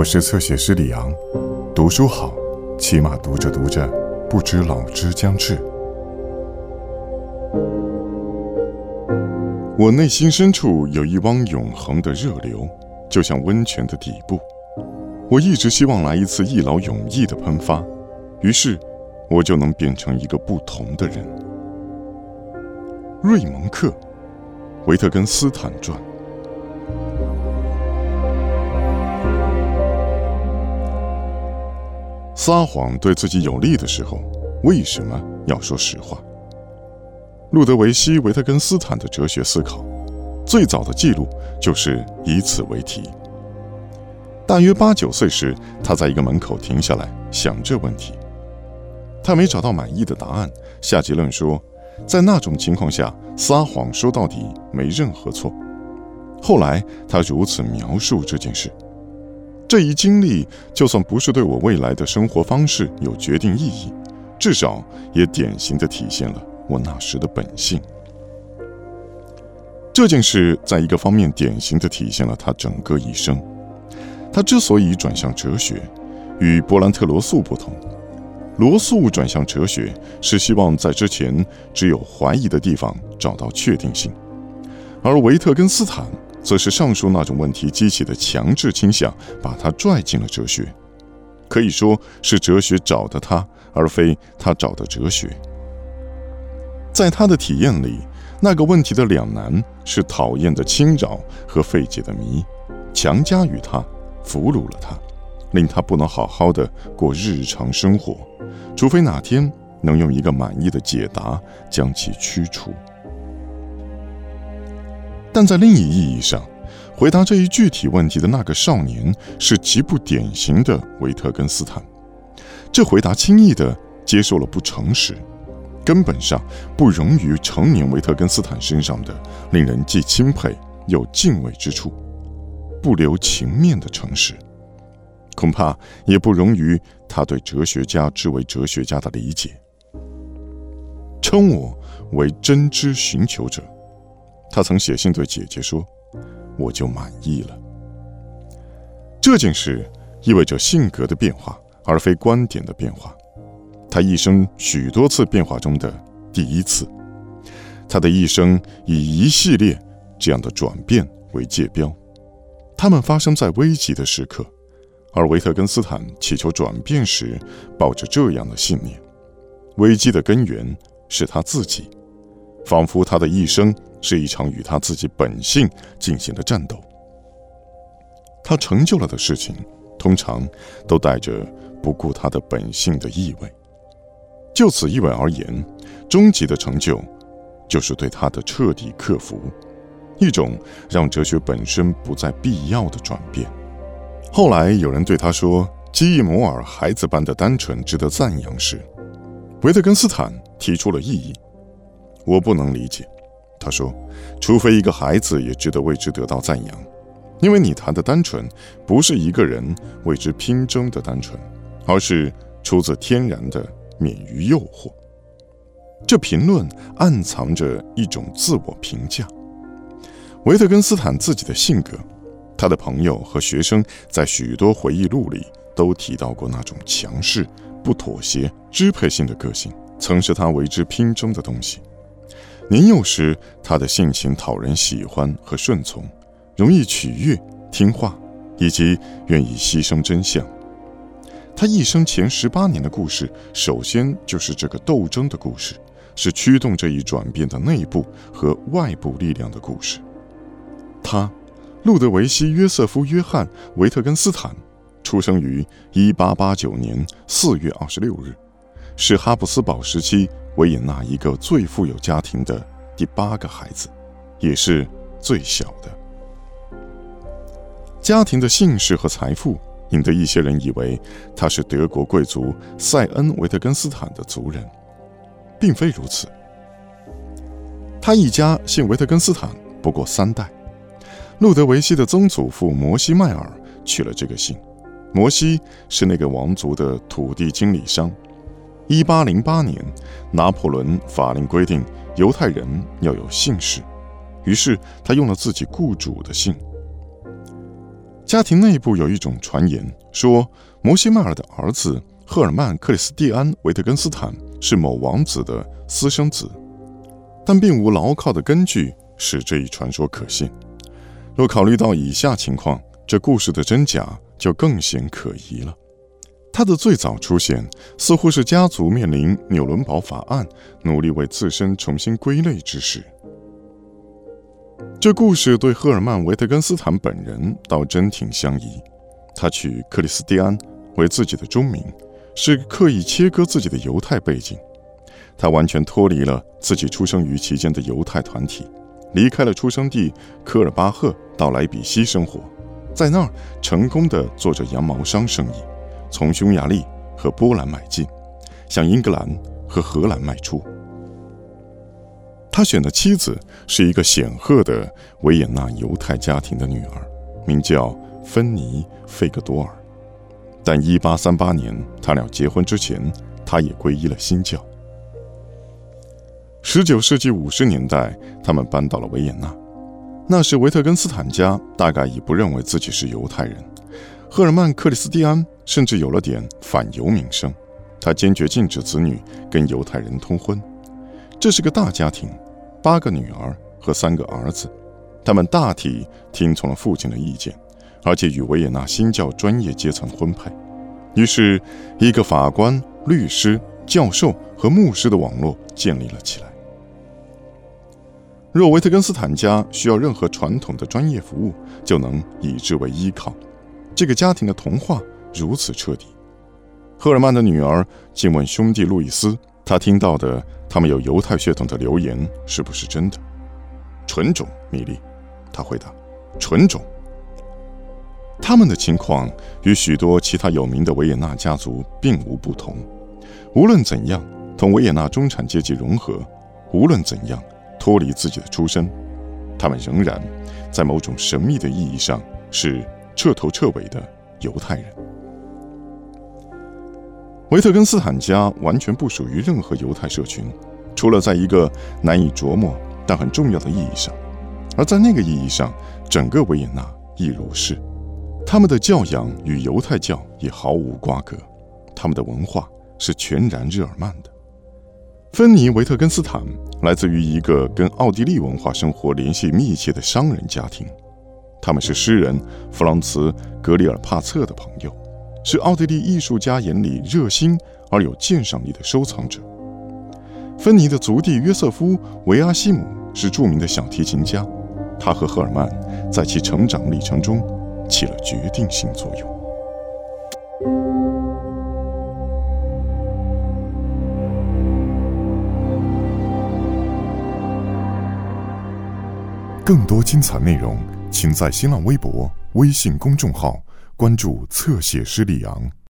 我是侧写师李昂，读书好，起码读着读着，不知老之将至。我内心深处有一汪永恒的热流，就像温泉的底部。我一直希望来一次一劳永逸的喷发，于是我就能变成一个不同的人。瑞蒙克·维特根斯坦传。撒谎对自己有利的时候，为什么要说实话？路德维希·维特根斯坦的哲学思考，最早的记录就是以此为题。大约八九岁时，他在一个门口停下来想这问题。他没找到满意的答案，下结论说，在那种情况下，撒谎说到底没任何错。后来他如此描述这件事。这一经历，就算不是对我未来的生活方式有决定意义，至少也典型的体现了我那时的本性。这件事在一个方面典型的体现了他整个一生。他之所以转向哲学，与波兰特罗素不同，罗素转向哲学是希望在之前只有怀疑的地方找到确定性，而维特根斯坦。则是上述那种问题激起的强制倾向，把他拽进了哲学。可以说是哲学找的他，而非他找的哲学。在他的体验里，那个问题的两难是讨厌的侵扰和费解的谜，强加于他，俘虏了他，令他不能好好的过日常生活，除非哪天能用一个满意的解答将其驱除。但在另一意义上，回答这一具体问题的那个少年是极不典型的维特根斯坦。这回答轻易地接受了不诚实，根本上不容于成年维特根斯坦身上的令人既钦佩又敬畏之处，不留情面的诚实，恐怕也不容于他对哲学家之为哲学家的理解。称我为真知寻求者。他曾写信对姐姐说：“我就满意了。”这件事意味着性格的变化，而非观点的变化。他一生许多次变化中的第一次。他的一生以一系列这样的转变为界标，他们发生在危急的时刻，而维特根斯坦祈求转变时，抱着这样的信念：危机的根源是他自己，仿佛他的一生。是一场与他自己本性进行的战斗。他成就了的事情，通常都带着不顾他的本性的意味。就此意味而言，终极的成就，就是对他的彻底克服，一种让哲学本身不再必要的转变。后来有人对他说：“基伊摩尔孩子般的单纯值得赞扬。”时，维特根斯坦提出了异议：“我不能理解。”他说：“除非一个孩子也值得为之得到赞扬，因为你谈的单纯，不是一个人为之拼争的单纯，而是出自天然的免于诱惑。”这评论暗藏着一种自我评价。维特根斯坦自己的性格，他的朋友和学生在许多回忆录里都提到过那种强势、不妥协、支配性的个性，曾是他为之拼争的东西。年幼时，他的性情讨人喜欢和顺从，容易取悦、听话，以及愿意牺牲真相。他一生前十八年的故事，首先就是这个斗争的故事，是驱动这一转变的内部和外部力量的故事。他，路德维希·约瑟夫·约翰·维特根斯坦，出生于一八八九年四月二十六日。是哈布斯堡时期维也纳一个最富有家庭的第八个孩子，也是最小的。家庭的姓氏和财富引得一些人以为他是德国贵族塞恩维特根斯坦的族人，并非如此。他一家姓维特根斯坦不过三代，路德维希的曾祖父摩西迈尔取了这个姓，摩西是那个王族的土地经理商。一八零八年，拿破仑法令规定犹太人要有姓氏，于是他用了自己雇主的姓。家庭内部有一种传言，说摩西迈尔的儿子赫尔曼·克里斯蒂安·维特根斯坦是某王子的私生子，但并无牢靠的根据使这一传说可信。若考虑到以下情况，这故事的真假就更显可疑了。他的最早出现，似乎是家族面临纽伦堡法案，努力为自身重新归类之时。这故事对赫尔曼·维特根斯坦本人倒真挺相宜。他取克里斯蒂安为自己的中名，是刻意切割自己的犹太背景。他完全脱离了自己出生于其间的犹太团体，离开了出生地科尔巴赫，到莱比锡生活，在那儿成功的做着羊毛商生意，从匈牙利和波兰买进，向英格兰和荷兰卖出。他选的妻子是一个显赫的维也纳犹太家庭的女儿，名叫芬妮·费格多尔。但1838年他俩结婚之前，他也皈依了新教。19世纪50年代，他们搬到了维也纳。那时，维特根斯坦家大概已不认为自己是犹太人。赫尔曼·克里斯蒂安甚至有了点反犹名声，他坚决禁止子女跟犹太人通婚。这是个大家庭，八个女儿和三个儿子，他们大体听从了父亲的意见，而且与维也纳新教专业阶层婚配。于是，一个法官、律师、教授和牧师的网络建立了起来。若维特根斯坦家需要任何传统的专业服务，就能以之为依靠。这个家庭的童话如此彻底。赫尔曼的女儿竟问兄弟路易斯：“他听到的。”他们有犹太血统的流言是不是真的？纯种，米莉，他回答：“纯种。”他们的情况与许多其他有名的维也纳家族并无不同。无论怎样同维也纳中产阶级融合，无论怎样脱离自己的出身，他们仍然在某种神秘的意义上是彻头彻尾的犹太人。维特根斯坦家完全不属于任何犹太社群，除了在一个难以琢磨但很重要的意义上，而在那个意义上，整个维也纳亦如是。他们的教养与犹太教也毫无瓜葛，他们的文化是全然日耳曼的。芬尼·维特根斯坦来自于一个跟奥地利文化生活联系密切的商人家庭，他们是诗人弗朗茨·格里尔帕策的朋友。是奥地利艺术家眼里热心而有鉴赏力的收藏者。芬尼的族弟约瑟夫·维阿西姆是著名的小提琴家，他和赫尔曼在其成长历程中起了决定性作用。更多精彩内容，请在新浪微博、微信公众号。关注侧写师李昂。